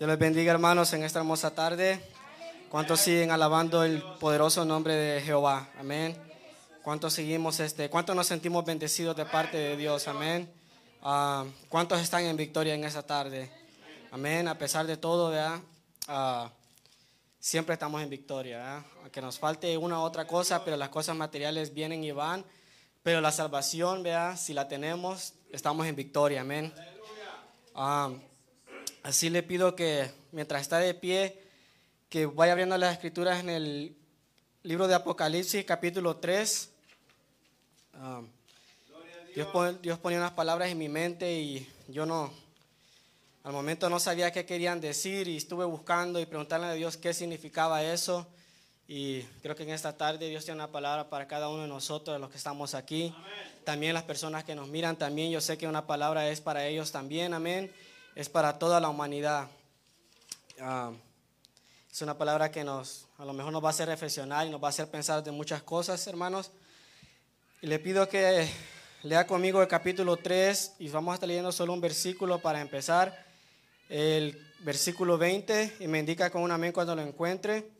Dios les bendiga, hermanos, en esta hermosa tarde. ¿Cuántos siguen alabando el poderoso nombre de Jehová? Amén. ¿Cuántos seguimos este? ¿Cuántos nos sentimos bendecidos de parte de Dios? Amén. Ah, ¿Cuántos están en victoria en esta tarde? Amén. A pesar de todo, ¿verdad? Ah, siempre estamos en victoria. ¿verdad? Aunque nos falte una u otra cosa, pero las cosas materiales vienen y van. Pero la salvación, vea, si la tenemos, estamos en victoria. Amén. Ah, Así le pido que mientras está de pie, que vaya abriendo las escrituras en el libro de Apocalipsis, capítulo 3. Ah, Dios, Dios ponía unas palabras en mi mente y yo no, al momento no sabía qué querían decir y estuve buscando y preguntarle a Dios qué significaba eso. Y creo que en esta tarde Dios tiene una palabra para cada uno de nosotros, de los que estamos aquí. También las personas que nos miran, también yo sé que una palabra es para ellos también, amén es para toda la humanidad. Ah, es una palabra que nos, a lo mejor nos va a hacer reflexionar y nos va a hacer pensar de muchas cosas, hermanos. Y le pido que lea conmigo el capítulo 3 y vamos a estar leyendo solo un versículo para empezar. El versículo 20 y me indica con un amén cuando lo encuentre.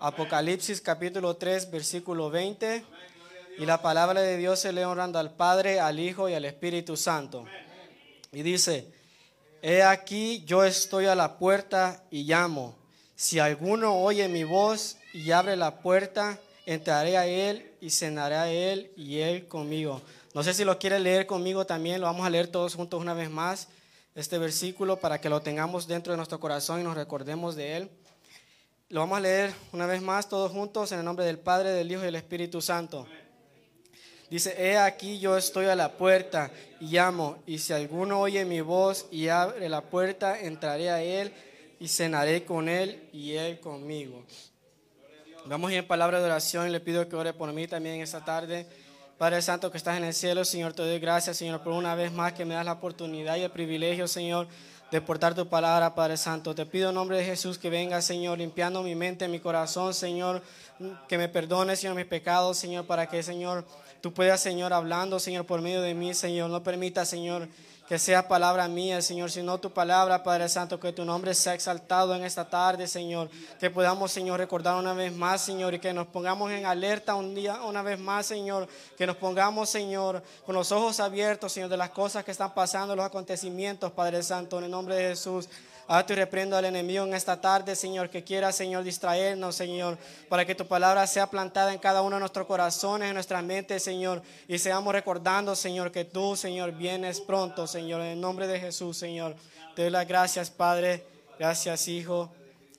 Apocalipsis capítulo 3, versículo 20. Y la palabra de Dios se lee honrando al Padre, al Hijo y al Espíritu Santo. Y dice, He aquí yo estoy a la puerta y llamo. Si alguno oye mi voz y abre la puerta, entraré a él y cenaré a él y él conmigo. No sé si lo quiere leer conmigo también, lo vamos a leer todos juntos una vez más, este versículo, para que lo tengamos dentro de nuestro corazón y nos recordemos de él. Lo vamos a leer una vez más todos juntos en el nombre del Padre, del Hijo y del Espíritu Santo. Dice, he aquí yo estoy a la puerta y llamo, y si alguno oye mi voz y abre la puerta, entraré a él y cenaré con él y él conmigo. Vamos a ir en palabra de oración y le pido que ore por mí también esta tarde. Padre Santo que estás en el cielo, Señor, te doy gracias, Señor, por una vez más que me das la oportunidad y el privilegio, Señor, de portar tu palabra, Padre Santo. Te pido en nombre de Jesús que venga, Señor, limpiando mi mente, mi corazón, Señor, que me perdone, Señor, mis pecados, Señor, para que, Señor, tú puedas, Señor, hablando, Señor, por medio de mí, Señor. No permita, Señor, que sea palabra mía, Señor, sino tu palabra, Padre Santo, que tu nombre sea exaltado en esta tarde, Señor. Que podamos, Señor, recordar una vez más, Señor, y que nos pongamos en alerta un día, una vez más, Señor. Que nos pongamos, Señor, con los ojos abiertos, Señor, de las cosas que están pasando, los acontecimientos, Padre Santo, en el nombre de Jesús. Ahora te reprendo al enemigo en esta tarde, Señor, que quiera, Señor, distraernos, Señor, para que tu palabra sea plantada en cada uno de nuestros corazones, en nuestra mente, Señor, y seamos recordando, Señor, que tú, Señor, vienes pronto, Señor, en el nombre de Jesús, Señor. Te doy las gracias, Padre, gracias, Hijo,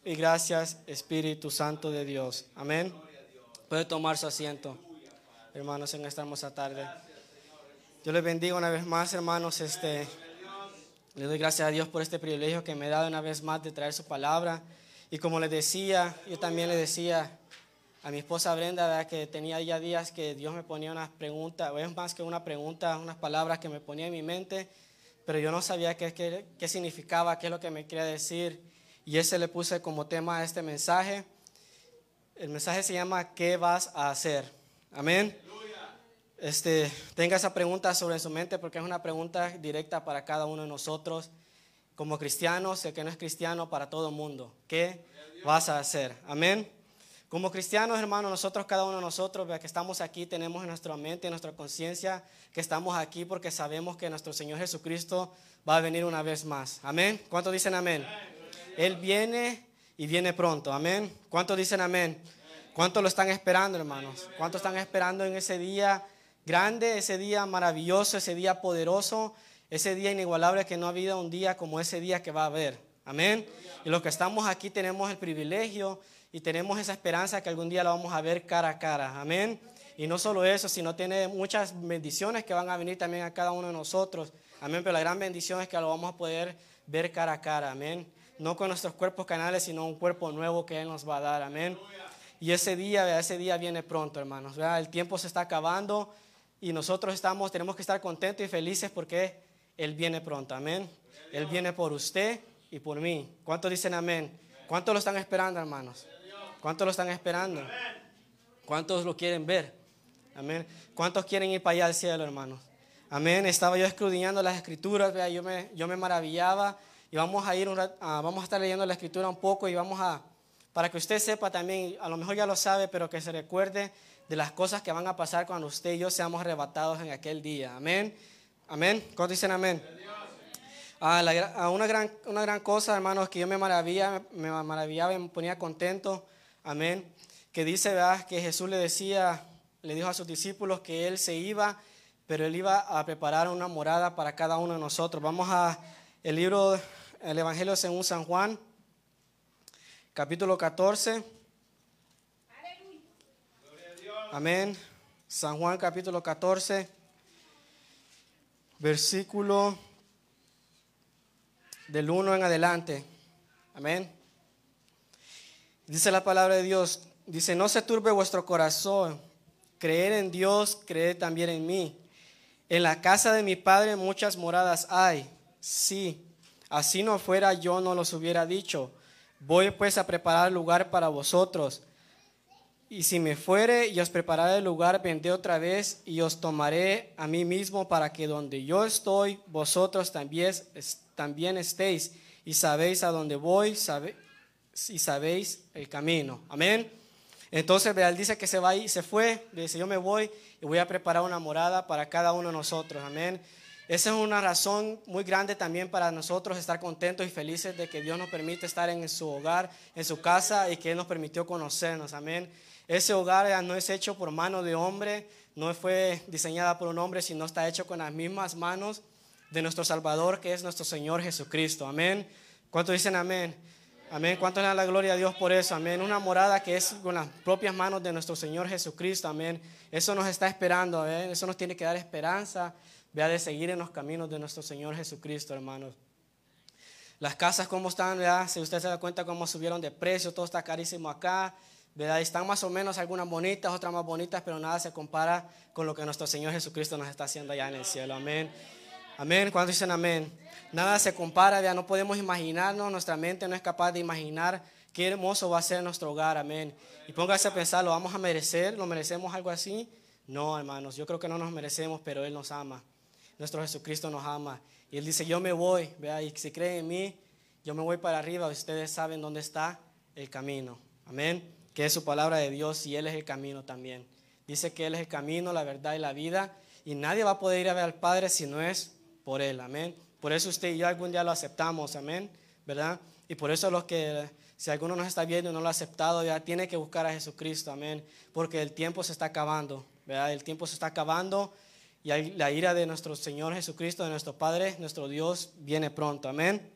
y gracias, Espíritu Santo de Dios. Amén. Puede tomar su asiento, hermanos, en esta hermosa tarde. Yo les bendigo una vez más, hermanos, este... Le doy gracias a Dios por este privilegio que me ha dado una vez más de traer su palabra. Y como les decía, yo también le decía a mi esposa Brenda que tenía ya días que Dios me ponía unas preguntas, o es más que una pregunta, unas palabras que me ponía en mi mente, pero yo no sabía qué, qué, qué significaba, qué es lo que me quería decir. Y ese le puse como tema a este mensaje. El mensaje se llama ¿Qué vas a hacer? Amén este, tenga esa pregunta sobre su mente porque es una pregunta directa para cada uno de nosotros. Como cristianos, el que no es cristiano, para todo el mundo. ¿Qué vas a hacer? Amén. Como cristianos, hermanos, nosotros, cada uno de nosotros, que estamos aquí, tenemos en nuestra mente, en nuestra conciencia, que estamos aquí porque sabemos que nuestro Señor Jesucristo va a venir una vez más. Amén. ¿Cuántos dicen amén? Él viene y viene pronto. Amén. ¿Cuántos dicen amén? ¿Cuántos lo están esperando, hermanos? ¿Cuántos están esperando en ese día? Grande, ese día maravilloso, ese día poderoso, ese día inigualable que no ha habido un día como ese día que va a haber. Amén. Y los que estamos aquí tenemos el privilegio y tenemos esa esperanza que algún día lo vamos a ver cara a cara. Amén. Y no solo eso, sino tiene muchas bendiciones que van a venir también a cada uno de nosotros. Amén. Pero la gran bendición es que lo vamos a poder ver cara a cara. Amén. No con nuestros cuerpos canales, sino un cuerpo nuevo que Él nos va a dar. Amén. Y ese día, ese día viene pronto, hermanos. El tiempo se está acabando y nosotros estamos, tenemos que estar contentos y felices porque Él viene pronto, amén. Él viene por usted y por mí. ¿Cuántos dicen amén? ¿Cuántos lo están esperando, hermanos? ¿Cuántos lo están esperando? ¿Cuántos lo quieren ver? Amén. ¿Cuántos quieren ir para allá al cielo, hermanos? Amén. Estaba yo escudriñando las escrituras, yo me, yo me maravillaba y vamos a ir, vamos a estar leyendo la escritura un poco y vamos a, para que usted sepa también, a lo mejor ya lo sabe, pero que se recuerde de las cosas que van a pasar cuando usted y yo seamos arrebatados en aquel día. Amén. Amén. ¿Cuántos dicen amén? Ah, ah, una, gran, una gran cosa, hermanos, que yo me maravillaba, me maravillaba y me ponía contento. Amén. Que dice, ¿verdad? Que Jesús le decía, le dijo a sus discípulos que Él se iba, pero Él iba a preparar una morada para cada uno de nosotros. Vamos a el libro, el Evangelio según San Juan, capítulo 14. Amén. San Juan capítulo 14, versículo del 1 en adelante. Amén. Dice la palabra de Dios, dice, no se turbe vuestro corazón, creer en Dios, creer también en mí. En la casa de mi Padre muchas moradas hay. Sí, así no fuera yo no los hubiera dicho. Voy pues a preparar lugar para vosotros. Y si me fuere y os prepararé el lugar, vendré otra vez y os tomaré a mí mismo para que donde yo estoy, vosotros también, también estéis y sabéis a dónde voy sabe, y sabéis el camino. Amén. Entonces, Él dice que se va y se fue, dice, yo me voy y voy a preparar una morada para cada uno de nosotros. Amén. Esa es una razón muy grande también para nosotros estar contentos y felices de que Dios nos permite estar en su hogar, en su casa y que Él nos permitió conocernos. Amén. Ese hogar no es hecho por mano de hombre, no fue diseñada por un hombre, sino está hecho con las mismas manos de nuestro Salvador, que es nuestro Señor Jesucristo. Amén. ¿Cuántos dicen amén? Amén. ¿Cuánto le dan la gloria a Dios por eso? Amén. Una morada que es con las propias manos de nuestro Señor Jesucristo. Amén. Eso nos está esperando. ¿eh? Eso nos tiene que dar esperanza. Vea de seguir en los caminos de nuestro Señor Jesucristo, hermanos. Las casas, ¿cómo están? ¿verdad? Si usted se da cuenta cómo subieron de precio, todo está carísimo acá. ¿Verdad? Están más o menos algunas bonitas, otras más bonitas, pero nada se compara con lo que nuestro Señor Jesucristo nos está haciendo allá en el cielo. Amén. Amén. Cuando dicen amén? Nada se compara, ya no podemos imaginarnos, nuestra mente no es capaz de imaginar qué hermoso va a ser nuestro hogar. Amén. Y póngase a pensar, ¿lo vamos a merecer? ¿Lo merecemos algo así? No, hermanos, yo creo que no nos merecemos, pero Él nos ama. Nuestro Jesucristo nos ama. Y Él dice, yo me voy, vea, y si creen en mí, yo me voy para arriba, ustedes saben dónde está el camino. Amén que es su palabra de Dios y Él es el camino también. Dice que Él es el camino, la verdad y la vida y nadie va a poder ir a ver al Padre si no es por Él, amén. Por eso usted y yo algún día lo aceptamos, amén, ¿verdad? Y por eso los que, si alguno nos está viendo y no lo ha aceptado, ya tiene que buscar a Jesucristo, amén, porque el tiempo se está acabando, ¿verdad? El tiempo se está acabando y la ira de nuestro Señor Jesucristo, de nuestro Padre, nuestro Dios, viene pronto, amén.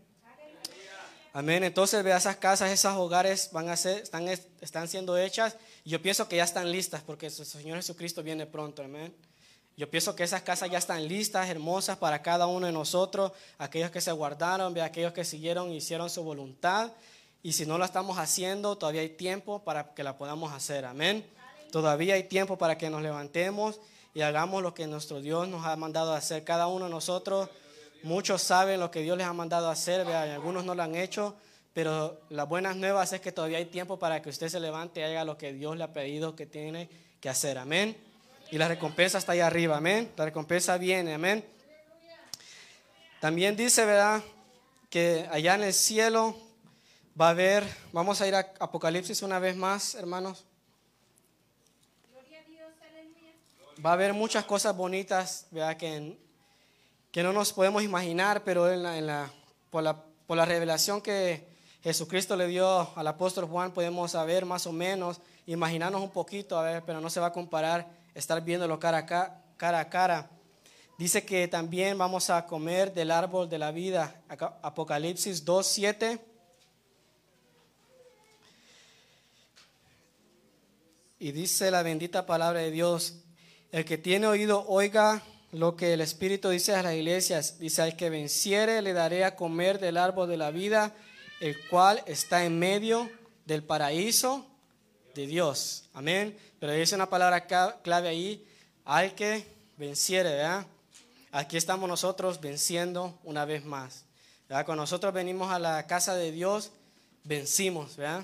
Amén. Entonces, vea, esas casas, esos hogares van a ser, están, están siendo hechas y yo pienso que ya están listas porque el Señor Jesucristo viene pronto. Amén. Yo pienso que esas casas ya están listas, hermosas para cada uno de nosotros, aquellos que se guardaron, vea, aquellos que siguieron hicieron su voluntad. Y si no la estamos haciendo, todavía hay tiempo para que la podamos hacer. Amén. Todavía hay tiempo para que nos levantemos y hagamos lo que nuestro Dios nos ha mandado hacer. Cada uno de nosotros Muchos saben lo que Dios les ha mandado a hacer, algunos no lo han hecho, pero las buenas nuevas es que todavía hay tiempo para que usted se levante y haga lo que Dios le ha pedido que tiene que hacer. Amén. Y la recompensa está ahí arriba. Amén. La recompensa viene. Amén. También dice, ¿verdad? Que allá en el cielo va a haber, vamos a ir a Apocalipsis una vez más, hermanos. Va a haber muchas cosas bonitas, ¿verdad? Que en, que no nos podemos imaginar, pero en la, por, la, por la revelación que Jesucristo le dio al apóstol Juan, podemos saber más o menos, imaginarnos un poquito, a ver, pero no se va a comparar estar viéndolo cara a cara. cara, a cara. Dice que también vamos a comer del árbol de la vida, Apocalipsis 2, 7. Y dice la bendita palabra de Dios, el que tiene oído, oiga lo que el Espíritu dice a las iglesias. Dice, al que venciere le daré a comer del árbol de la vida, el cual está en medio del paraíso de Dios. Amén. Pero dice una palabra clave ahí, al que venciere, ¿verdad? Aquí estamos nosotros venciendo una vez más. ¿verdad? Cuando nosotros venimos a la casa de Dios, vencimos, ¿verdad?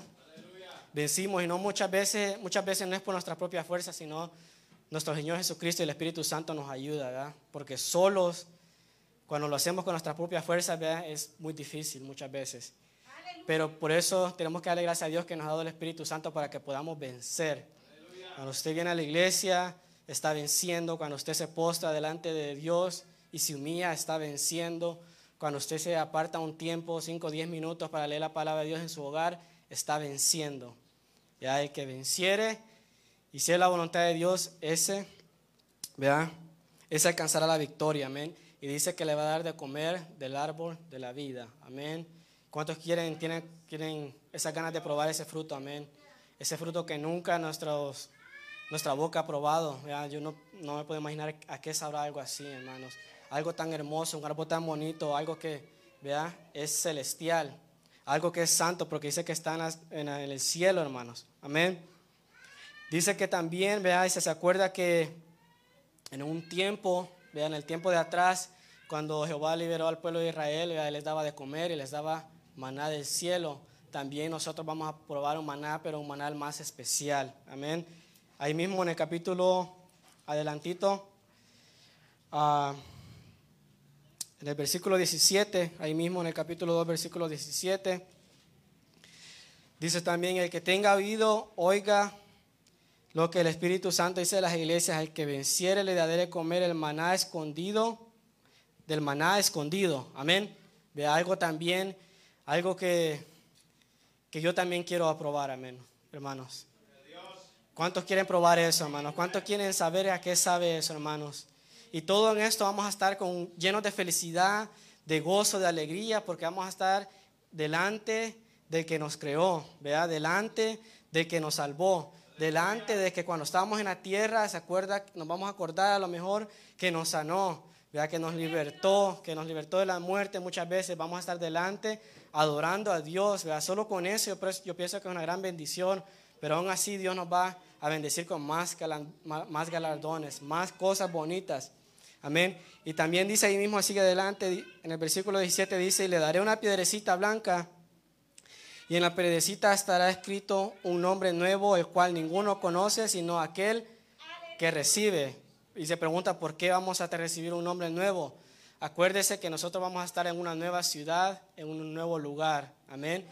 Vencimos y no muchas veces, muchas veces no es por nuestra propia fuerza, sino nuestro Señor Jesucristo y el Espíritu Santo nos ayuda, ¿verdad? Porque solos Cuando lo hacemos con nuestras propias fuerzas, ¿verdad? es muy difícil muchas veces. Pero por eso tenemos que darle gracias a Dios que nos ha dado el Espíritu Santo para que podamos vencer. Cuando usted viene a la iglesia, está venciendo. Cuando usted se postra delante de Dios y se humilla, está venciendo. Cuando usted se aparta un tiempo, 5 o 10 minutos para leer la palabra de Dios en su hogar, está venciendo. Ya el que venciere y si es la voluntad de Dios, ese, ¿verdad? Ese alcanzará la victoria, amén. Y dice que le va a dar de comer del árbol de la vida, amén. ¿Cuántos quieren, tienen, quieren esas ganas de probar ese fruto, amén? Ese fruto que nunca nuestros, nuestra boca ha probado, ¿verdad? Yo no, no me puedo imaginar a qué sabrá algo así, hermanos. Algo tan hermoso, un árbol tan bonito, algo que, ¿verdad? Es celestial, algo que es santo, porque dice que está en, el cielo, hermanos, amén. Dice que también, vea, se acuerda que en un tiempo, vea, en el tiempo de atrás, cuando Jehová liberó al pueblo de Israel, vea, les daba de comer y les daba maná del cielo. También nosotros vamos a probar un maná, pero un maná más especial. Amén. Ahí mismo en el capítulo adelantito, uh, en el versículo 17, ahí mismo en el capítulo 2, versículo 17, dice también, el que tenga oído, oiga lo que el Espíritu Santo dice de las iglesias, el que venciere le daré de comer el maná escondido, del maná escondido. Amén. Ve algo también, algo que, que yo también quiero aprobar, amén, hermanos. ¿Cuántos quieren probar eso, hermanos? ¿Cuántos quieren saber a qué sabe eso, hermanos? Y todo en esto vamos a estar con, llenos de felicidad, de gozo, de alegría, porque vamos a estar delante del que nos creó, vea, delante del que nos salvó delante de que cuando estábamos en la tierra, se acuerda, nos vamos a acordar a lo mejor que nos sanó, ¿verdad? que nos libertó, que nos libertó de la muerte muchas veces, vamos a estar delante adorando a Dios, ¿verdad? solo con eso yo, pienso que es una gran bendición, pero aún así Dios nos va a bendecir con más, más galardones, más cosas bonitas. Amén. Y también dice ahí mismo, sigue adelante, en el versículo 17 dice, y le daré una piedrecita blanca y en la predecita estará escrito un nombre nuevo, el cual ninguno conoce, sino aquel que recibe. Y se pregunta, ¿por qué vamos a recibir un nombre nuevo? Acuérdese que nosotros vamos a estar en una nueva ciudad, en un nuevo lugar. Amén.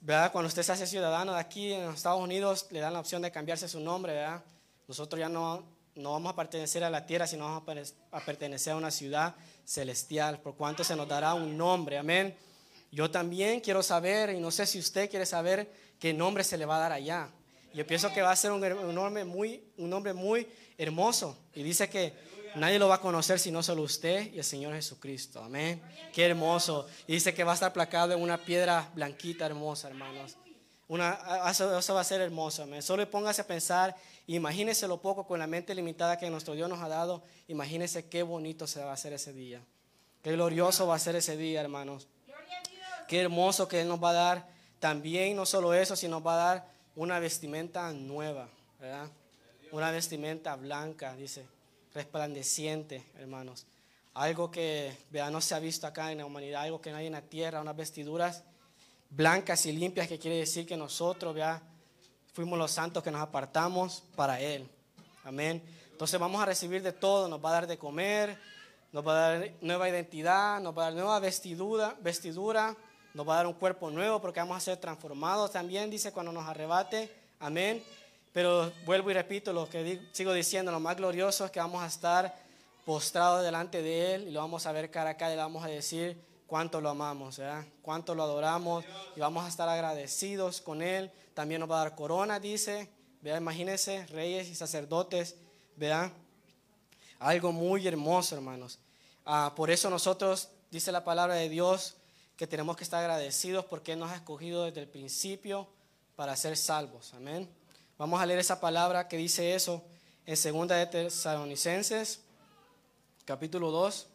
¿Verdad? Cuando usted se hace ciudadano de aquí en los Estados Unidos, le dan la opción de cambiarse su nombre, ¿verdad? Nosotros ya no, no vamos a pertenecer a la tierra, sino a pertenecer a una ciudad celestial, por cuanto se nos dará un nombre. Amén. Yo también quiero saber, y no sé si usted quiere saber, qué nombre se le va a dar allá. Yo pienso que va a ser un, nombre muy, un muy hermoso. Y dice que nadie lo va a conocer sino solo usted y el Señor Jesucristo. Amén. Qué hermoso. Y dice que va a estar placado en una piedra blanquita hermosa, hermanos. Una, eso, va a ser hermoso. Amén. Solo póngase a pensar, imagínese lo poco con la mente limitada que nuestro Dios nos ha dado. Imagínese qué bonito se va a hacer ese día. Qué glorioso va a ser ese día, hermanos. Qué hermoso que Él nos va a dar también, no solo eso, sino va a dar una vestimenta nueva, ¿verdad? Una vestimenta blanca, dice, resplandeciente, hermanos. Algo que vea, no se ha visto acá en la humanidad, algo que no hay en la tierra, unas vestiduras blancas y limpias, que quiere decir que nosotros, vea, fuimos los santos que nos apartamos para Él. Amén. Entonces vamos a recibir de todo, nos va a dar de comer, nos va a dar nueva identidad, nos va a dar nueva vestidura, vestidura nos va a dar un cuerpo nuevo porque vamos a ser transformados también, dice, cuando nos arrebate. Amén. Pero vuelvo y repito lo que sigo diciendo, lo más glorioso es que vamos a estar postrados delante de Él y lo vamos a ver cara a cara y le vamos a decir cuánto lo amamos, ¿verdad? cuánto lo adoramos y vamos a estar agradecidos con Él. También nos va a dar corona, dice. Vea, imagínense, reyes y sacerdotes, vean. Algo muy hermoso, hermanos. Ah, por eso nosotros, dice la palabra de Dios, que tenemos que estar agradecidos porque nos ha escogido desde el principio para ser salvos. Amén. Vamos a leer esa palabra que dice eso en segunda de Tesalonicenses, capítulo 2.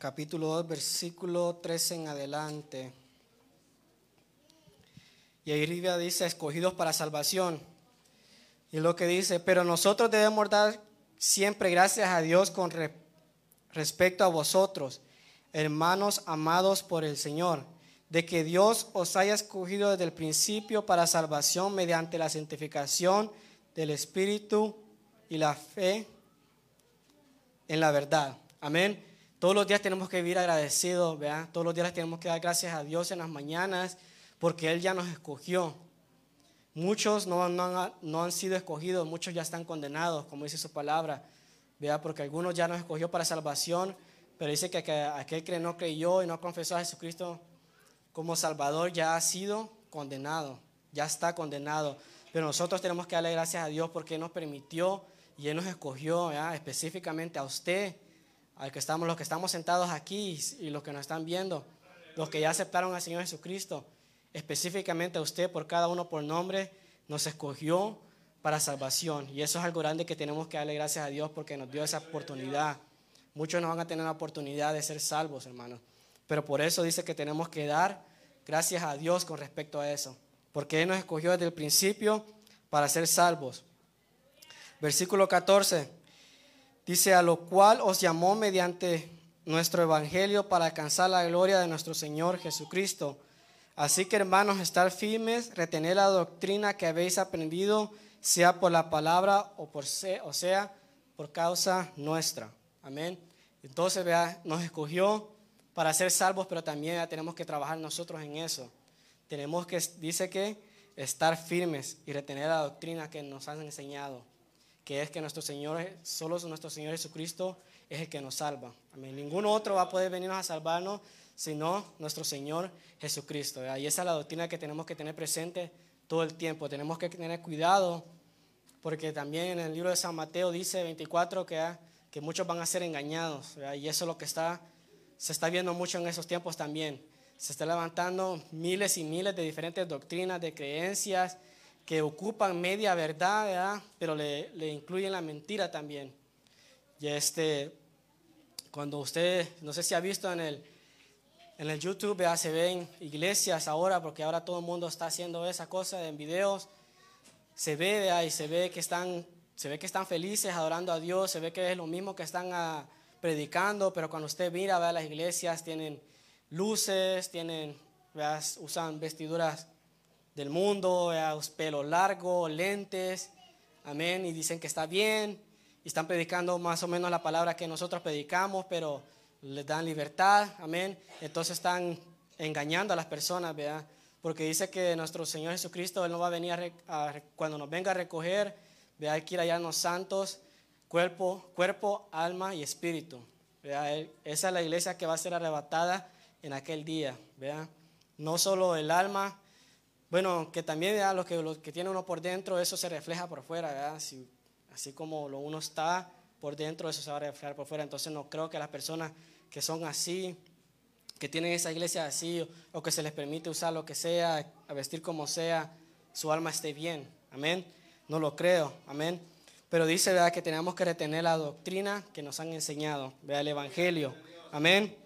Capítulo 2, versículo 13 en adelante. Y ahí arriba dice, escogidos para salvación. Y lo que dice, pero nosotros debemos dar siempre gracias a Dios con respecto a vosotros, hermanos amados por el Señor, de que Dios os haya escogido desde el principio para salvación mediante la santificación del Espíritu y la fe en la verdad. Amén. Todos los días tenemos que vivir agradecidos, ¿verdad? Todos los días tenemos que dar gracias a Dios en las mañanas porque Él ya nos escogió. Muchos no, no, han, sido escogidos, muchos ya están condenados, como dice su palabra, ¿verdad? Porque algunos ya nos escogió para salvación, pero dice que, aquel que no creyó y no confesó a Jesucristo como Salvador ya ha sido condenado, ya está condenado. Pero nosotros tenemos que darle gracias a Dios porque Él nos permitió y Él nos escogió específicamente a usted al que estamos, los que estamos sentados aquí y los que nos están viendo, los que ya aceptaron al Señor Jesucristo, específicamente a usted por cada uno por nombre, nos escogió para salvación. Y eso es algo grande que tenemos que darle gracias a Dios porque nos dio esa oportunidad. Muchos no van a tener la oportunidad de ser salvos, hermanos. Pero por eso dice que tenemos que dar gracias a Dios con respecto a eso. Porque Él nos escogió desde el principio para ser salvos. Versículo 14. Dice, a lo cual os llamó mediante nuestro evangelio para alcanzar la gloria de nuestro Señor Jesucristo. Así que hermanos, estar firmes, retener la doctrina que habéis aprendido, sea por la palabra o, por o sea, por causa nuestra. Amén. Entonces, vea, nos escogió para ser salvos, pero también tenemos que trabajar nosotros en eso. Tenemos que, dice que, estar firmes y retener la doctrina que nos han enseñado que es que nuestro Señor, solo nuestro Señor Jesucristo es el que nos salva. Amén. Ninguno otro va a poder venirnos a salvarnos sino nuestro Señor Jesucristo. Y esa es la doctrina que tenemos que tener presente todo el tiempo. Tenemos que tener cuidado porque también en el libro de San Mateo dice 24 que, que muchos van a ser engañados. Y eso es lo que está, se está viendo mucho en esos tiempos también. Se está levantando miles y miles de diferentes doctrinas, de creencias, que ocupan media verdad, pero le, le, incluyen la mentira también. Y este, cuando usted, no sé si ha visto en el, en el YouTube, se ven iglesias ahora, porque ahora todo el mundo está haciendo esa cosa en videos, se ve ahí, se ve que están, se ve que están felices adorando a Dios, se ve que es lo mismo que están ah, predicando, pero cuando usted mira, ve las iglesias tienen luces, tienen, usan vestiduras del mundo, pelo largo, lentes, amén, y dicen que está bien, y están predicando más o menos la palabra que nosotros predicamos, pero les dan libertad, amén, entonces están engañando a las personas, ¿verdad? Porque dice que nuestro Señor Jesucristo, Él no va a venir a, cuando nos venga a recoger, ¿verdad? Hay que ir allá a los santos, cuerpo, cuerpo, alma y espíritu, ¿verdad? Esa es la iglesia que va a ser arrebatada en aquel día, ¿verdad? No solo el alma, bueno, que también ¿verdad? Lo, que, lo que tiene uno por dentro, eso se refleja por fuera, ¿verdad? así como lo uno está por dentro, eso se va a reflejar por fuera. Entonces no creo que las personas que son así, que tienen esa iglesia así, o que se les permite usar lo que sea, vestir como sea, su alma esté bien. Amén. No lo creo. Amén. Pero dice, ¿verdad? Que tenemos que retener la doctrina que nos han enseñado, ¿verdad? El Evangelio. Amén.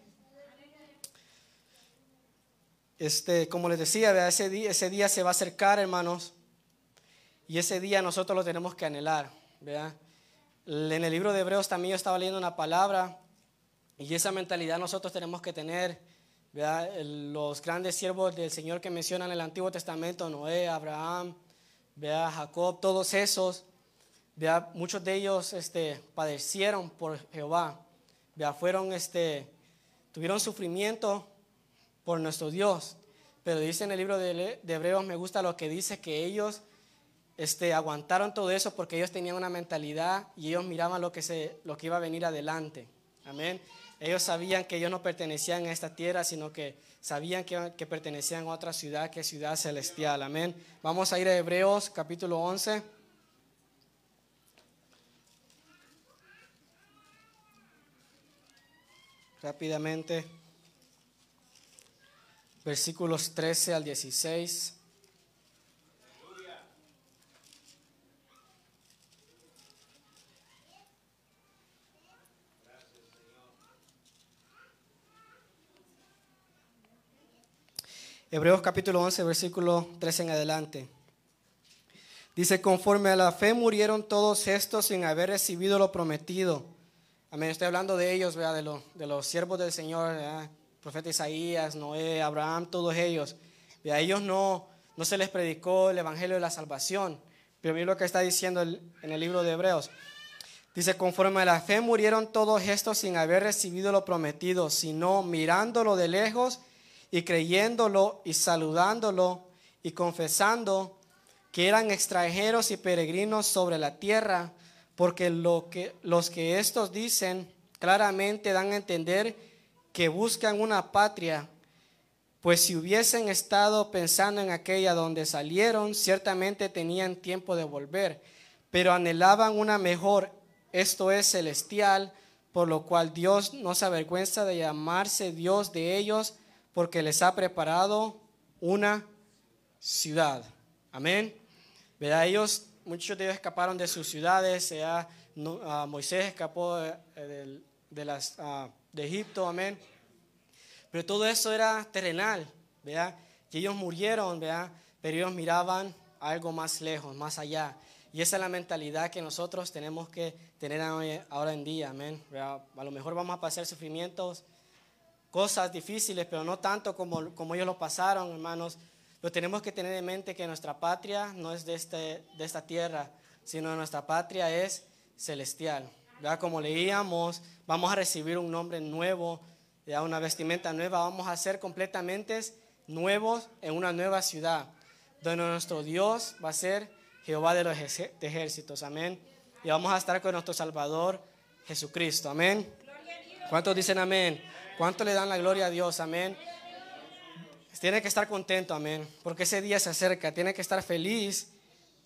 Este, como les decía, ese día, ese día se va a acercar, hermanos, y ese día nosotros lo tenemos que anhelar. En el libro de Hebreos también yo estaba leyendo una palabra, y esa mentalidad nosotros tenemos que tener. Los grandes siervos del Señor que mencionan en el Antiguo Testamento, Noé, Abraham, Jacob, todos esos, muchos de ellos este, padecieron por Jehová, fueron, este, tuvieron sufrimiento por nuestro Dios. Pero dice en el libro de, Hebreos, me gusta lo que dice, que ellos este, aguantaron todo eso porque ellos tenían una mentalidad y ellos miraban lo que, se, lo que iba a venir adelante. Amén. Ellos sabían que ellos no pertenecían a esta tierra, sino que sabían que, que pertenecían a otra ciudad, que es ciudad celestial. Amén. Vamos a ir a Hebreos capítulo 11. Rápidamente versículos 13 al 16. Hebreos capítulo 11, versículo 13 en adelante. Dice, conforme a la fe murieron todos estos sin haber recibido lo prometido. Amén. Estoy hablando de ellos, ¿verdad? De, los, de los siervos del Señor, ¿verdad? Profeta Isaías, Noé, Abraham, todos ellos. A ellos no, no se les predicó el evangelio de la salvación. Pero mira lo que está diciendo en el libro de Hebreos. Dice, conforme a la fe murieron todos estos sin haber recibido lo prometido, sino mirándolo de lejos y creyéndolo y saludándolo y confesando que eran extranjeros y peregrinos sobre la tierra, porque lo que, los que estos dicen claramente dan a entender que buscan una patria, pues si hubiesen estado pensando en aquella donde salieron, ciertamente tenían tiempo de volver, pero anhelaban una mejor, esto es celestial, por lo cual Dios no se avergüenza de llamarse Dios de ellos, porque les ha preparado una ciudad. Amén. ¿Verdad? Ellos, muchos de ellos escaparon de sus ciudades. sea ah, Moisés escapó de, las, ah, de Egipto. Amén. Pero todo eso era terrenal. ¿verdad? Y ellos murieron, ¿verdad? Pero ellos miraban algo más lejos, más allá. Y esa es la mentalidad que nosotros tenemos que tener ahora en día, amén. A lo mejor vamos a pasar sufrimientos, cosas difíciles, pero no tanto como, como ellos lo pasaron, hermanos. Pero tenemos que tener en mente que nuestra patria no es de, este, de esta tierra, sino nuestra patria es celestial. ¿Verdad? Como leíamos, vamos a recibir un nombre nuevo, ya una vestimenta nueva, vamos a ser completamente nuevos en una nueva ciudad, donde nuestro Dios va a ser Jehová de los ejércitos, amén. Y vamos a estar con nuestro Salvador Jesucristo, amén. ¿Cuántos dicen amén? ¿Cuánto le dan la gloria a Dios? Amén. Tiene que estar contento, amén. Porque ese día se acerca. Tiene que estar feliz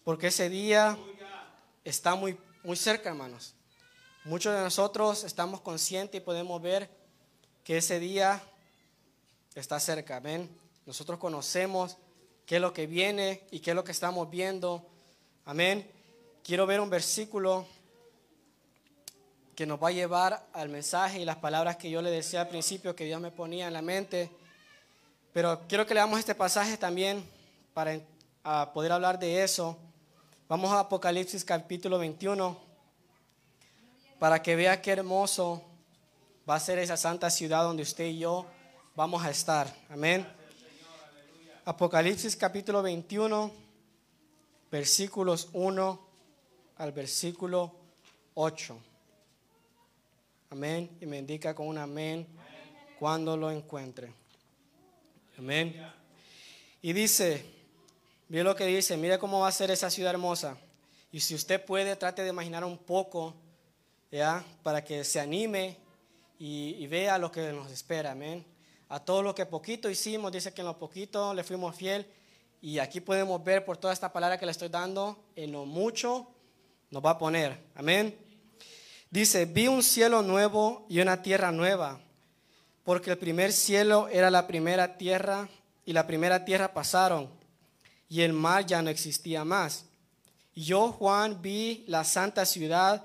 porque ese día está muy, muy cerca, hermanos. Muchos de nosotros estamos conscientes y podemos ver que ese día está cerca, amén. Nosotros conocemos qué es lo que viene y qué es lo que estamos viendo, amén. Quiero ver un versículo que nos va a llevar al mensaje y las palabras que yo le decía al principio que Dios me ponía en la mente. Pero quiero que leamos este pasaje también para poder hablar de eso. Vamos a Apocalipsis capítulo 21 para que vea qué hermoso va a ser esa santa ciudad donde usted y yo vamos a estar. Amén. Apocalipsis capítulo 21, versículos 1 al versículo 8. Amén. Y me indica con un amén cuando lo encuentre. Amén. Y dice, mire lo que dice, mire cómo va a ser esa ciudad hermosa. Y si usted puede, trate de imaginar un poco, Para que se anime y, vea lo que nos espera. Amén. A todo lo que poquito hicimos, dice que en lo poquito le fuimos fiel. Y aquí podemos ver por toda esta palabra que le estoy dando, en lo mucho nos va a poner. Amén. Dice, vi un cielo nuevo y una tierra nueva, porque el primer cielo era la primera tierra y la primera tierra pasaron y el mar ya no existía más. Yo, Juan, vi la santa ciudad,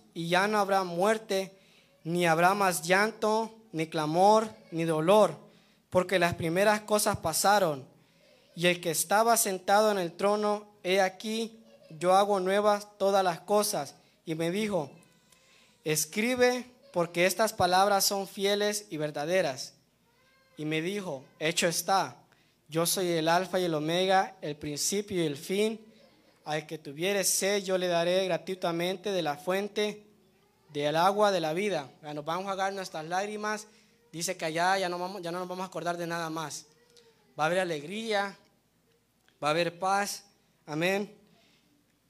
y ya no habrá muerte, ni habrá más llanto, ni clamor, ni dolor, porque las primeras cosas pasaron. Y el que estaba sentado en el trono, he aquí, yo hago nuevas todas las cosas. Y me dijo, escribe porque estas palabras son fieles y verdaderas. Y me dijo, hecho está, yo soy el alfa y el omega, el principio y el fin. Al que tuviere sed, yo le daré gratuitamente de la fuente del agua de la vida. Nos vamos a agarrar nuestras lágrimas. Dice que allá ya no, vamos, ya no nos vamos a acordar de nada más. Va a haber alegría, va a haber paz. Amén.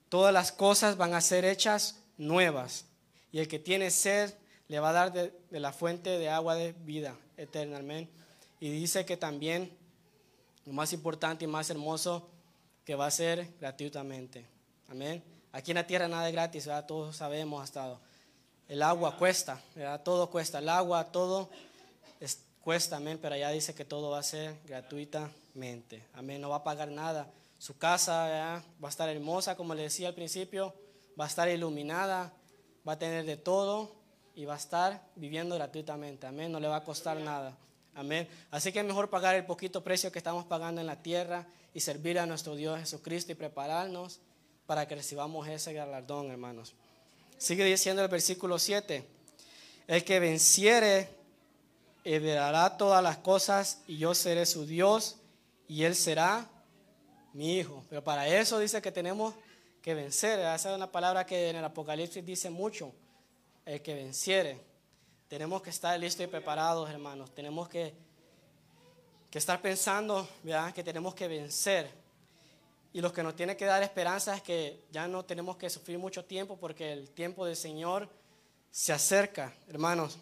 Todas las cosas van a ser hechas nuevas y el que tiene sed le va a dar de, la fuente de agua de vida eterna. Y dice que también, lo más importante y más hermoso, que va a ser gratuitamente. Amén. Aquí en la tierra nada es gratis, ¿verdad? Todos sabemos hasta el agua cuesta, ¿verdad? Todo cuesta, el agua, todo cuesta, amén, pero allá dice que todo va a ser gratuitamente, amén, no va a pagar nada. Su casa va a estar hermosa, como le decía al principio, va a estar iluminada, va a tener de todo y va a estar viviendo gratuitamente, amén, no le va a costar nada, amén. Así que es mejor pagar el poquito precio que estamos pagando en la tierra y servir a nuestro Dios Jesucristo y prepararnos para que recibamos ese galardón, hermanos. Sigue diciendo el versículo 7, el que venciere heredará todas las cosas y yo seré su Dios y él será mi hijo. Pero para eso dice que tenemos que vencer. Esa es una palabra que en el Apocalipsis dice mucho. El que venciere. Tenemos que estar listos y preparados, hermanos. Tenemos que, que estar pensando ¿verdad? que tenemos que vencer. Y lo que nos tiene que dar esperanza es que ya no tenemos que sufrir mucho tiempo porque el tiempo del Señor se acerca, hermanos.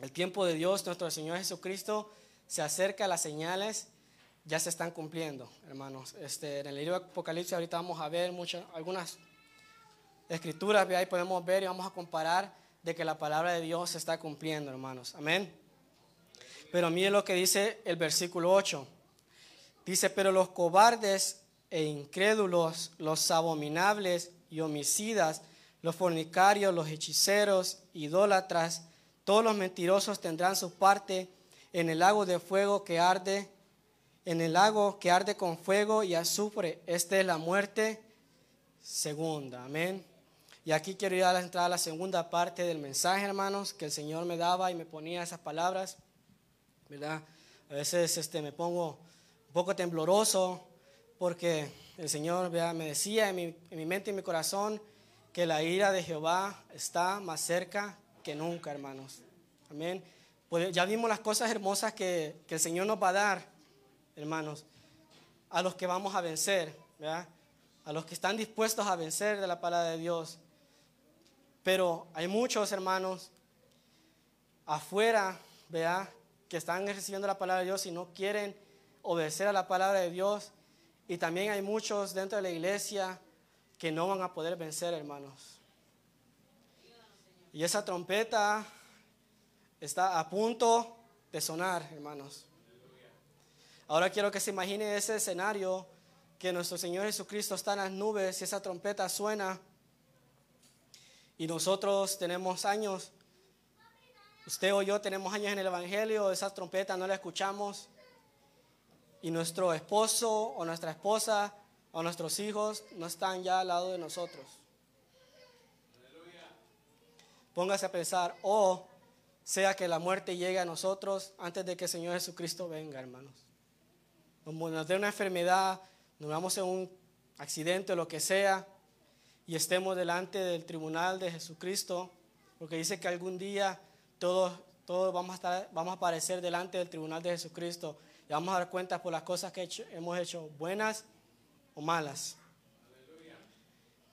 El tiempo de Dios, nuestro Señor Jesucristo, se acerca, las señales ya se están cumpliendo, hermanos. Este, en el libro de Apocalipsis ahorita vamos a ver muchas, algunas escrituras, ahí podemos ver y vamos a comparar de que la palabra de Dios se está cumpliendo, hermanos. Amén. Pero miren lo que dice el versículo 8. Dice, pero los cobardes e incrédulos, los abominables y homicidas, los fornicarios, los hechiceros, idólatras, todos los mentirosos tendrán su parte en el lago de fuego que arde, en el lago que arde con fuego y azufre. Esta es la muerte segunda. Amén. Y aquí quiero ir a entrar a la segunda parte del mensaje, hermanos, que el Señor me daba y me ponía esas palabras. ¿Verdad? A veces este, me pongo un poco tembloroso porque el Señor me decía en mi, en mi mente y en mi corazón que la ira de Jehová está más cerca que nunca, hermanos. Amén. Pues ya vimos las cosas hermosas que, el Señor nos va a dar, hermanos, a los que vamos a vencer, ¿verdad? A los que están dispuestos a vencer de la palabra de Dios. Pero hay muchos hermanos afuera, ¿verdad? Que están recibiendo la palabra de Dios y no quieren obedecer a la palabra de Dios. Y también hay muchos dentro de la iglesia que no van a poder vencer, hermanos. Y esa trompeta está a punto de sonar, hermanos. Ahora quiero que se imagine ese escenario que nuestro Señor Jesucristo está en las nubes y esa trompeta suena y nosotros tenemos años, usted o yo tenemos años en el Evangelio, esa trompeta no la escuchamos y nuestro esposo o nuestra esposa o nuestros hijos no están ya al lado de nosotros. Póngase a pensar, o sea que la muerte llegue a nosotros antes de que el Señor Jesucristo venga, hermanos. Como nos dé una enfermedad, nos vamos en un accidente o lo que sea, y estemos delante del tribunal de Jesucristo, porque dice que algún día todos, todos vamos, a estar, vamos a aparecer delante del tribunal de Jesucristo y vamos a dar cuenta por las cosas que hemos hecho, buenas o malas.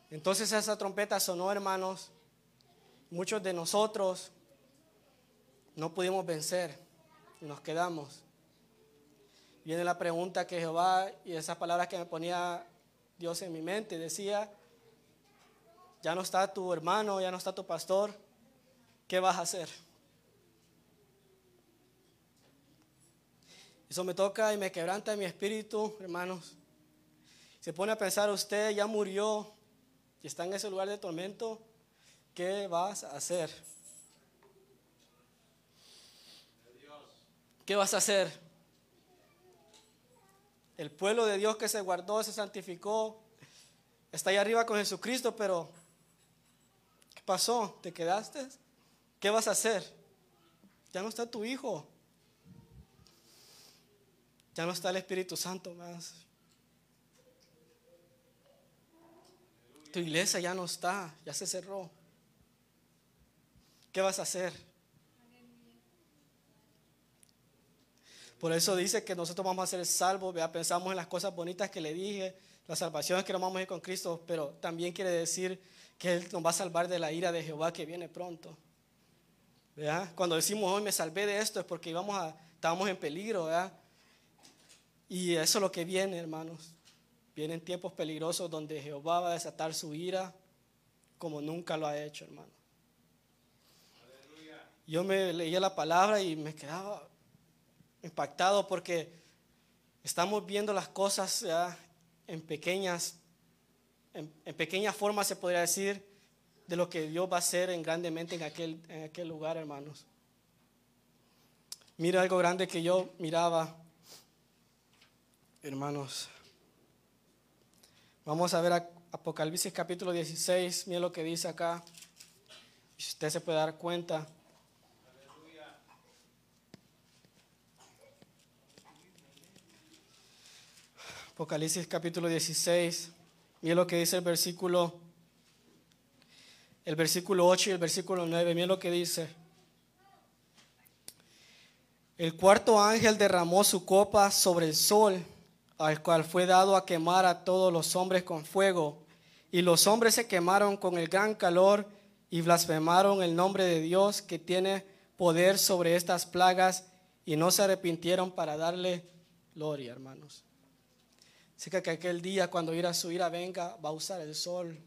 Entonces esa trompeta sonó, hermanos, Muchos de nosotros no pudimos vencer y nos quedamos. Viene la pregunta que Jehová y esas palabras que me ponía Dios en mi mente, decía, ya no está tu hermano, ya no está tu pastor, ¿qué vas a hacer? Eso me toca y me quebranta mi espíritu, hermanos. Se pone a pensar, usted ya murió y está en ese lugar de tormento. ¿Qué vas a hacer? ¿Qué vas a hacer? El pueblo de Dios que se guardó, se santificó, está ahí arriba con Jesucristo, pero ¿qué pasó? ¿Te quedaste? ¿Qué vas a hacer? Ya no está tu hijo. Ya no está el Espíritu Santo más. Tu iglesia ya no está, ya se cerró. ¿Qué vas a hacer? Por eso dice que nosotros vamos a ser salvos, pensamos en las cosas bonitas que le dije, las salvaciones que nos vamos a ir con Cristo, pero también quiere decir que Él nos va a salvar de la ira de Jehová que viene pronto. Cuando decimos hoy me salvé de esto es porque íbamos a, estábamos en peligro. Y eso es lo que viene, hermanos. Vienen tiempos peligrosos donde Jehová va a desatar su ira como nunca lo ha hecho, hermano. Yo me leía la palabra y me quedaba impactado porque estamos viendo las cosas en pequeñas, en, pequeña forma se podría decir, de lo que Dios va a hacer en grandemente en aquel, en aquel lugar, hermanos. Mira algo grande que yo miraba, hermanos. Vamos a ver Apocalipsis capítulo 16, mira lo que dice acá. Si usted se puede dar cuenta. Apocalipsis capítulo 16, mira lo que dice el versículo el versículo 8 y el versículo 9, mira lo que dice. El cuarto ángel derramó su copa sobre el sol, al cual fue dado a quemar a todos los hombres con fuego. Y los hombres se quemaron con el gran calor y blasfemaron el nombre de Dios que tiene poder sobre estas plagas y no se arrepintieron para darle gloria, hermanos. Así que aquel día cuando ira su ira venga, va a usar el sol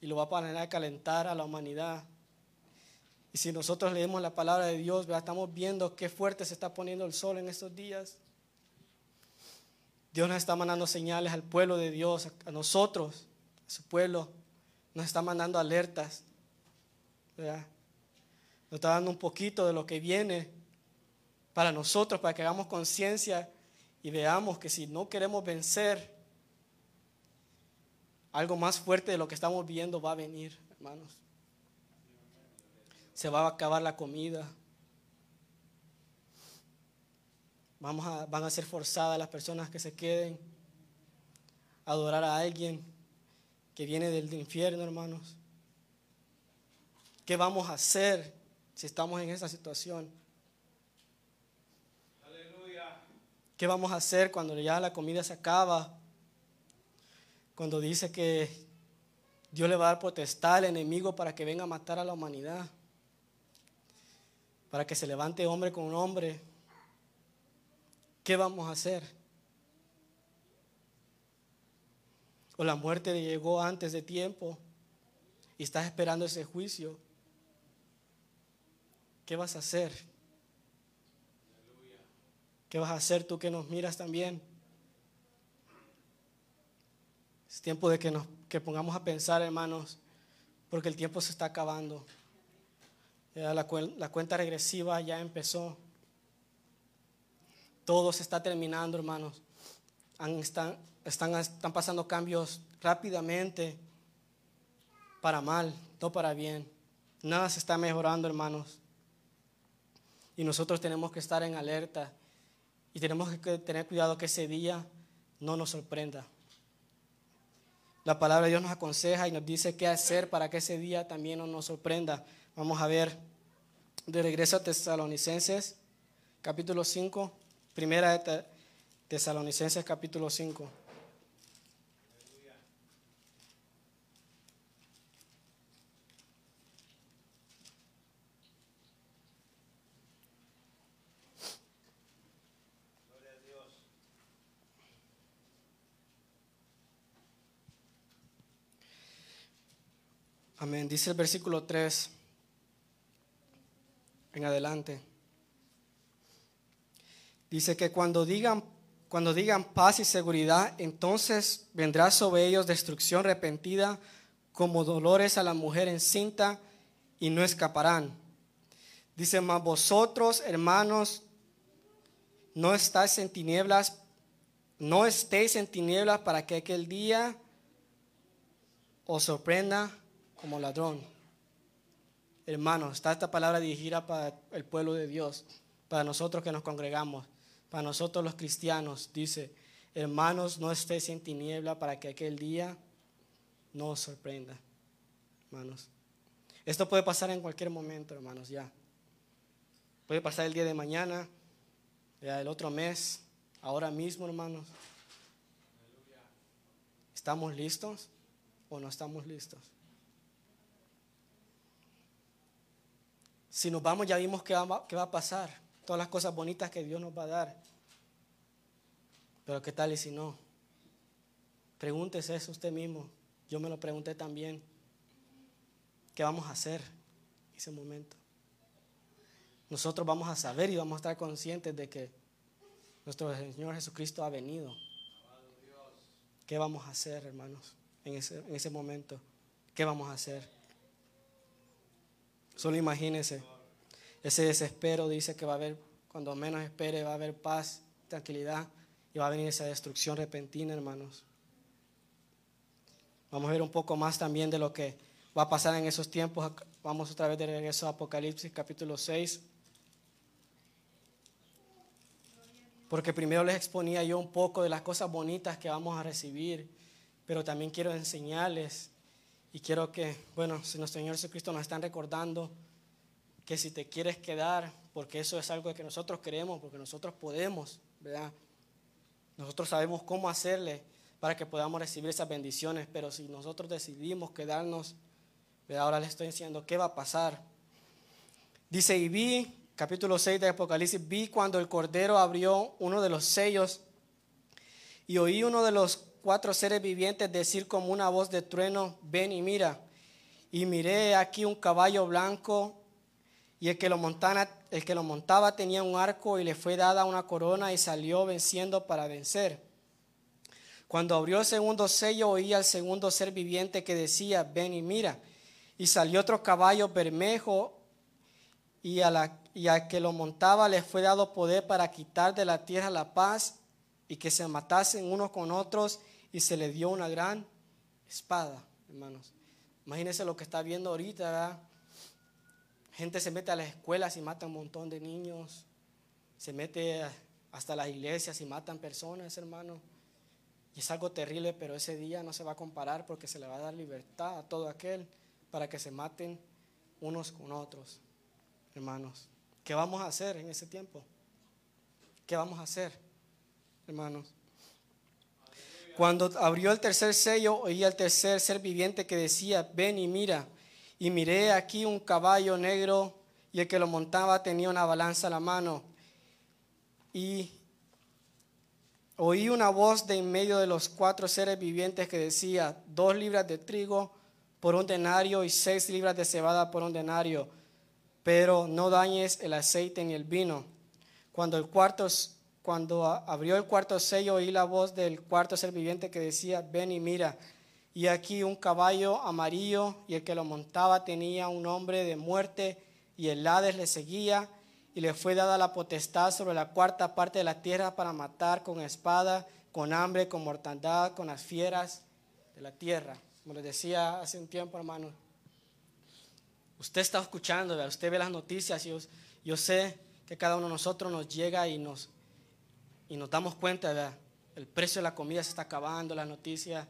y lo va a calentar a la humanidad. Y si nosotros leemos la palabra de Dios, estamos viendo qué fuerte se está poniendo el sol en estos días. Dios nos está mandando señales al pueblo de Dios, a nosotros, a su pueblo. Nos está mandando alertas. Nos está dando un poquito de lo que viene para nosotros, para que hagamos conciencia y veamos que si no queremos vencer algo más fuerte de lo que estamos viendo va a venir, hermanos. Se va a acabar la comida. Vamos a, van a ser forzadas las personas que se queden a adorar a alguien que viene del infierno, hermanos. ¿Qué vamos a hacer si estamos en esa situación? Aleluya. ¿Qué vamos a hacer cuando ya la comida se acaba? cuando dice que Dios le va a dar potestad al enemigo para que venga a matar a la humanidad, para que se levante hombre con hombre. ¿Qué vamos a hacer? O la muerte llegó antes de tiempo y estás esperando ese juicio. ¿Qué vas a hacer? ¿Qué vas a hacer tú que nos miras también? Es tiempo de que nos que pongamos a pensar, hermanos, porque el tiempo se está acabando. la, cuenta regresiva ya empezó. Todo se está terminando, hermanos. están, están, están pasando cambios rápidamente para mal, no para bien. Nada se está mejorando, hermanos. Y nosotros tenemos que estar en alerta y tenemos que tener cuidado que ese día no nos sorprenda. La palabra de Dios nos aconseja y nos dice qué hacer para que ese día también no nos sorprenda. Vamos a ver de regreso a Tesalonicenses, capítulo 5, primera de Tesalonicenses, capítulo 5. Amén. Dice el versículo 3 en adelante. Dice que cuando digan, cuando digan paz y seguridad, entonces vendrá sobre ellos destrucción repentina como dolores a la mujer encinta y no escaparán. Dice, mas vosotros, hermanos, no estáis en tinieblas, no estéis en tinieblas para que aquel día os sorprenda como ladrón. Hermanos, está esta palabra dirigida para el pueblo de Dios, para nosotros que nos congregamos, para nosotros los cristianos. Dice, hermanos, no estéis en tiniebla para que aquel día no os sorprenda. Hermanos, esto puede pasar en cualquier momento, hermanos, ya. Puede pasar el día de mañana, ya el otro mes, ahora mismo, hermanos. ¿Estamos listos o no estamos listos? Si nos vamos ya vimos qué va, qué va a pasar, todas las cosas bonitas que Dios nos va a dar. Pero ¿qué tal y si no? Pregúntese eso usted mismo. Yo me lo pregunté también. ¿Qué vamos a hacer en ese momento? Nosotros vamos a saber y vamos a estar conscientes de que nuestro Señor Jesucristo ha venido. ¿Qué vamos a hacer, hermanos, en ese, en ese momento? ¿Qué vamos a hacer? Solo imagínense. Ese desespero dice que va a haber, cuando menos espere, va a haber paz, tranquilidad y va a venir esa destrucción repentina, hermanos. Vamos a ver un poco más también de lo que va a pasar en esos tiempos. Vamos otra vez de regreso a Apocalipsis capítulo 6. Porque primero les exponía yo un poco de las cosas bonitas que vamos a recibir, pero también quiero enseñarles y quiero que, bueno, si nuestro Señor Jesucristo nos están recordando que si te quieres quedar, porque eso es algo que nosotros queremos, porque nosotros podemos, ¿verdad? Nosotros sabemos cómo hacerle para que podamos recibir esas bendiciones, pero si nosotros decidimos quedarnos, ahora les estoy diciendo qué va a pasar. Dice, y vi, capítulo 6 de Apocalipsis, vi cuando el Cordero abrió uno de los sellos y oí uno de los cuatro seres vivientes decir como una voz de trueno, ven y mira. Y miré aquí un caballo blanco y el que lo montaba, el que lo montaba tenía un arco y le fue dada una corona y salió venciendo para vencer. Cuando abrió el segundo sello, oí al segundo ser viviente que decía, ven y mira. Y salió otro caballo bermejo y a, la, y a que lo montaba le fue dado poder para quitar de la tierra la paz y que se matasen unos con otros y se le dio una gran espada, hermanos. Imagínense lo que está viendo ahorita. Gente se mete a las escuelas y mata un montón de niños. Se mete hasta las iglesias y matan personas, hermanos. Y es algo terrible, pero ese día no se va a comparar porque se le va a dar libertad a todo aquel para que se maten unos con otros, hermanos. ¿Qué vamos a hacer en ese tiempo? ¿Qué vamos a hacer, hermanos? Cuando abrió el tercer sello, oí al tercer ser viviente que decía, ven y mira. Y miré aquí un caballo negro y el que lo montaba tenía una balanza a la mano. Y Oí una voz de en medio de los cuatro seres vivientes que decía, dos libras de trigo por un denario y seis libras de cebada por un denario, pero no dañes el aceite ni el vino. Cuando, el cuarto, cuando abrió el cuarto sello, oí la voz del cuarto ser viviente que decía, ven y mira. Y aquí un caballo amarillo y el que lo montaba tenía un nombre de muerte y el Hades le seguía y le fue dada la potestad sobre la cuarta parte de la tierra para matar con espada, con hambre, con mortandad, con las fieras de la tierra. Como les decía hace un tiempo, hermano, usted está escuchando, usted ve las noticias y yo, sé que cada uno de nosotros nos llega y nos, y nos damos cuenta, el precio de la comida se está acabando, las noticias,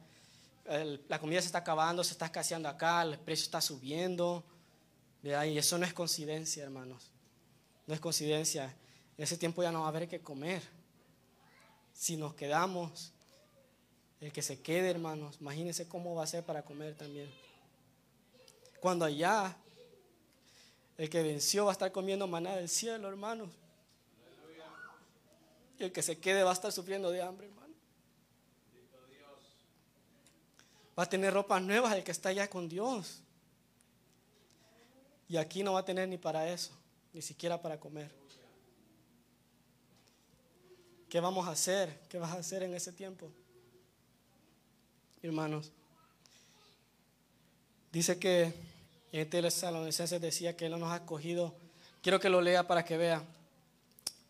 la comida se está acabando, se está escaseando acá, el precio está subiendo, y eso no es coincidencia, hermanos. No es coincidencia. En ese tiempo ya no va a haber que comer. Si nos quedamos, el que se quede, hermanos, imagínense cómo va a ser para comer también. Cuando allá, el que venció va a estar comiendo maná del cielo, hermanos. Y el que se quede va a estar sufriendo de hambre, hermano. Va a tener ropas nuevas el que está allá con Dios. Y aquí no va a tener ni para eso ni siquiera para comer. ¿Qué vamos a hacer? ¿Qué vas a hacer en ese tiempo? Hermanos, dice que en Tesalonicenses decía que Él nos ha escogido. Quiero que lo lea para que vea.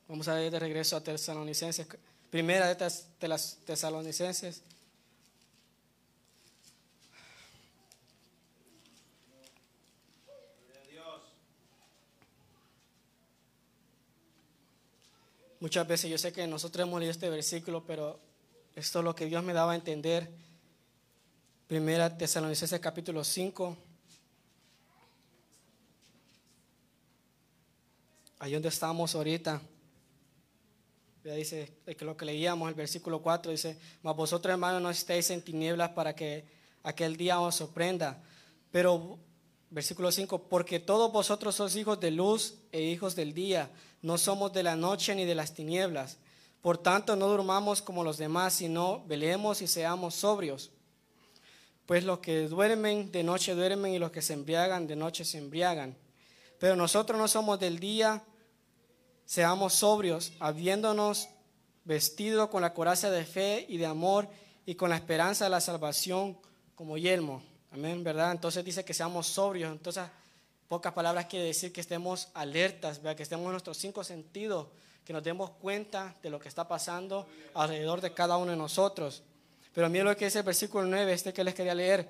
Vamos a ir de regreso a Tesalonicenses. Primera de las Tesalonicenses Muchas veces yo sé que nosotros hemos leído este versículo, pero esto es lo que Dios me daba a entender. Primera Tesalonicenses capítulo 5. Ahí donde estamos ahorita. Dice que lo que leíamos, el versículo 4 dice, mas vosotros hermanos no estéis en tinieblas para que aquel día os sorprenda. Pero, versículo 5, porque todos vosotros sois hijos de luz e hijos del día no somos de la noche ni de las tinieblas. Por tanto, no durmamos como los demás, sino velemos y seamos sobrios. Pues los que duermen de noche duermen y los que se embriagan de noche se embriagan. Pero nosotros no somos del día, seamos sobrios, habiéndonos vestido con la coraza de fe y de amor y con la esperanza de la salvación como yelmo. Amén, ¿verdad? Entonces dice que seamos sobrios. Entonces, pocas palabras quiere decir que estemos alertas, que estemos en nuestros cinco sentidos que nos demos cuenta de lo que está pasando alrededor de cada uno de nosotros. Pero mira lo que dice el versículo 9, este que les quería leer.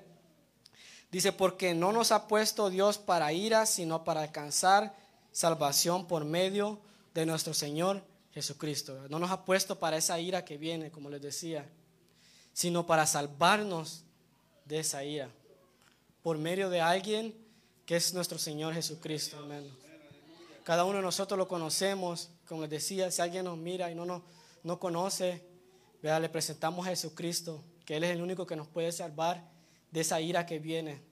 Dice, porque no nos ha puesto Dios para ira, sino para alcanzar salvación por medio de nuestro Señor Jesucristo. No nos ha puesto para esa ira que viene, como les decía, sino para salvarnos de esa ira, por medio de alguien que es nuestro Señor Jesucristo. Amén. Cada uno de nosotros lo conocemos. Como les decía, si alguien nos mira y no nos no conoce, vea, le presentamos a Jesucristo, que Él es el único que nos puede salvar de esa ira que viene.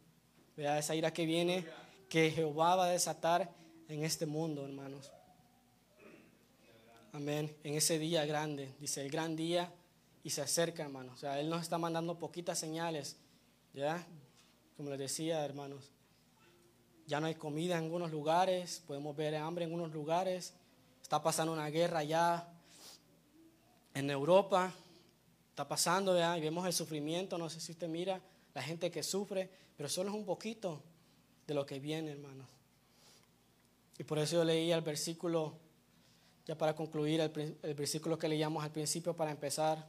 Vea, esa ira que viene, que Jehová va a desatar en este mundo, hermanos. Amén. En ese día grande, dice el gran día y se acerca, hermanos. O sea, Él nos está mandando poquitas señales, ¿ya? Como les decía, hermanos. Ya no hay comida en algunos lugares, podemos ver hambre en algunos lugares. Está pasando una guerra ya en Europa. Está pasando, y vemos el sufrimiento. No sé si usted mira la gente que sufre, pero solo es un poquito de lo que viene, hermanos. Y por eso yo leí el versículo, ya para concluir, el, el versículo que leíamos al principio para empezar,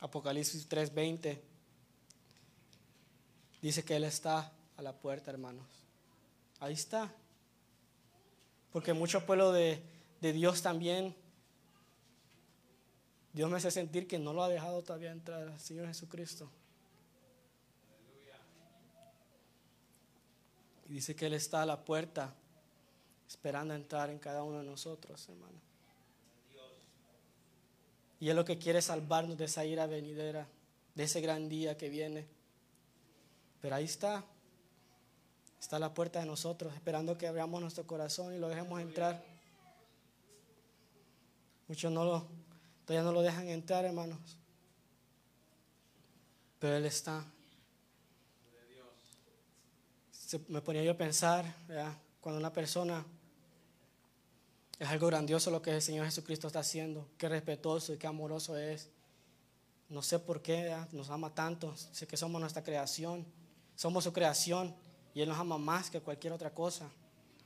Apocalipsis 3:20. Dice que Él está a la puerta, hermanos. Ahí está. Porque mucho pueblo de, Dios también, Dios me hace sentir que no lo ha dejado todavía entrar al Señor Jesucristo. Y dice que Él está a la puerta esperando entrar en cada uno de nosotros, hermano. Y Él lo que quiere es salvarnos de esa ira venidera, de ese gran día que viene. Pero ahí está, Está a la puerta de nosotros, esperando que abramos nuestro corazón y lo dejemos entrar. Muchos no lo, todavía no lo dejan entrar, hermanos. Pero Él está. me ponía yo a pensar, cuando una persona es algo grandioso lo que el Señor Jesucristo está haciendo, qué respetuoso y qué amoroso es. No sé por qué nos ama tanto, sé que somos nuestra creación, somos su creación y Él nos ama más que cualquier otra cosa.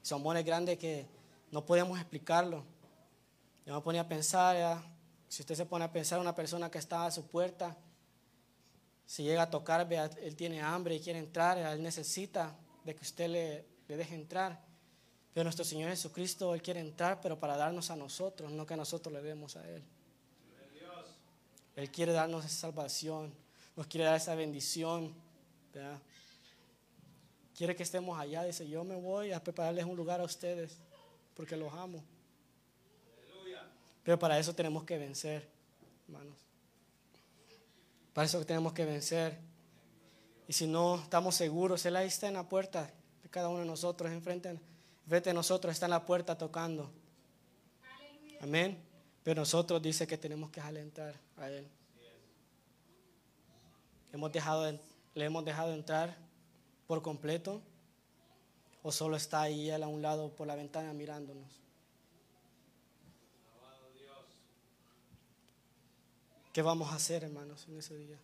Su amor es grande que no podemos explicarlo. Yo me ponía a pensar, si usted se pone a pensar una persona que está a su puerta, si llega a tocar, él tiene hambre y quiere entrar, él necesita de que usted le, le deje entrar. Pero nuestro Señor Jesucristo, Él quiere entrar, pero para darnos a nosotros, no que nosotros le demos a Él. Él quiere darnos esa salvación, nos quiere dar esa bendición. quiere que estemos allá. Dice, yo me voy a prepararles un lugar a ustedes porque los amo. Pero para eso tenemos que vencer, hermanos. Para eso tenemos que vencer. Y si no estamos seguros, Él ahí está en la puerta de cada uno de nosotros, enfrente, enfrente de nosotros está en la puerta tocando. Amén. Pero nosotros dice que tenemos que alentar a Él. Hemos dejado, le hemos dejado entrar por completo? ¿O solo está ahí a un lado por la ventana mirándonos? ¿Qué vamos a hacer, hermanos, en ese día?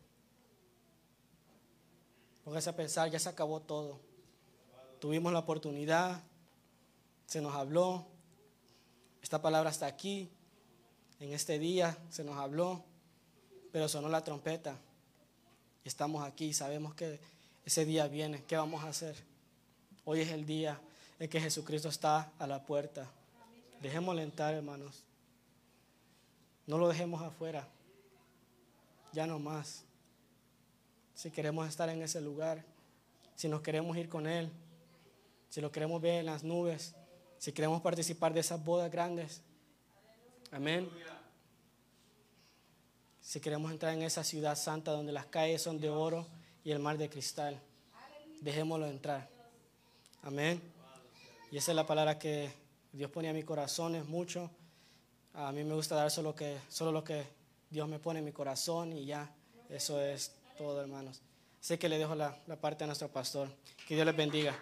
Póngase a pensar, ya se acabó todo. Tuvimos la oportunidad, se nos habló, esta palabra está aquí, en este día se nos habló, pero sonó la trompeta. Y estamos aquí, sabemos que ese día viene, ¿qué vamos a hacer? Hoy es el día en que Jesucristo está a la puerta. Dejémosle entrar, hermanos. No lo dejemos afuera. Ya no más. Si queremos estar en ese lugar, si nos queremos ir con Él, si lo queremos ver en las nubes, si queremos participar de esas bodas grandes. Amén. Si queremos entrar en esa ciudad santa donde las calles son de oro y el mar de cristal. Dejémoslo entrar. Amén. Y esa es la palabra que Dios pone a mi corazón, es mucho. A mí me gusta dar solo, que, solo lo que Dios me pone en mi corazón y ya. Eso es todo, hermanos. Sé que le dejo la, la parte a nuestro pastor. Que Dios les bendiga.